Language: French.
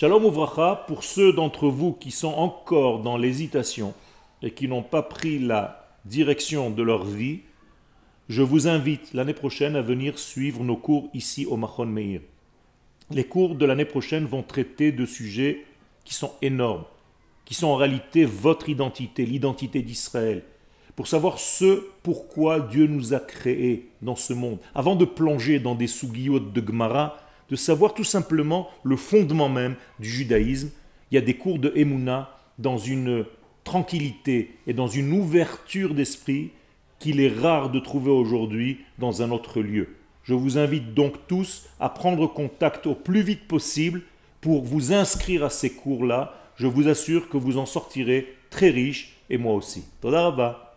Shalom Ouvracha, pour ceux d'entre vous qui sont encore dans l'hésitation et qui n'ont pas pris la direction de leur vie, je vous invite l'année prochaine à venir suivre nos cours ici au Machon Meir. Les cours de l'année prochaine vont traiter de sujets qui sont énormes, qui sont en réalité votre identité, l'identité d'Israël, pour savoir ce pourquoi Dieu nous a créés dans ce monde. Avant de plonger dans des sougiotes de Gemara, de savoir tout simplement le fondement même du judaïsme. Il y a des cours de Emouna dans une tranquillité et dans une ouverture d'esprit qu'il est rare de trouver aujourd'hui dans un autre lieu. Je vous invite donc tous à prendre contact au plus vite possible pour vous inscrire à ces cours-là. Je vous assure que vous en sortirez très riche et moi aussi. Toda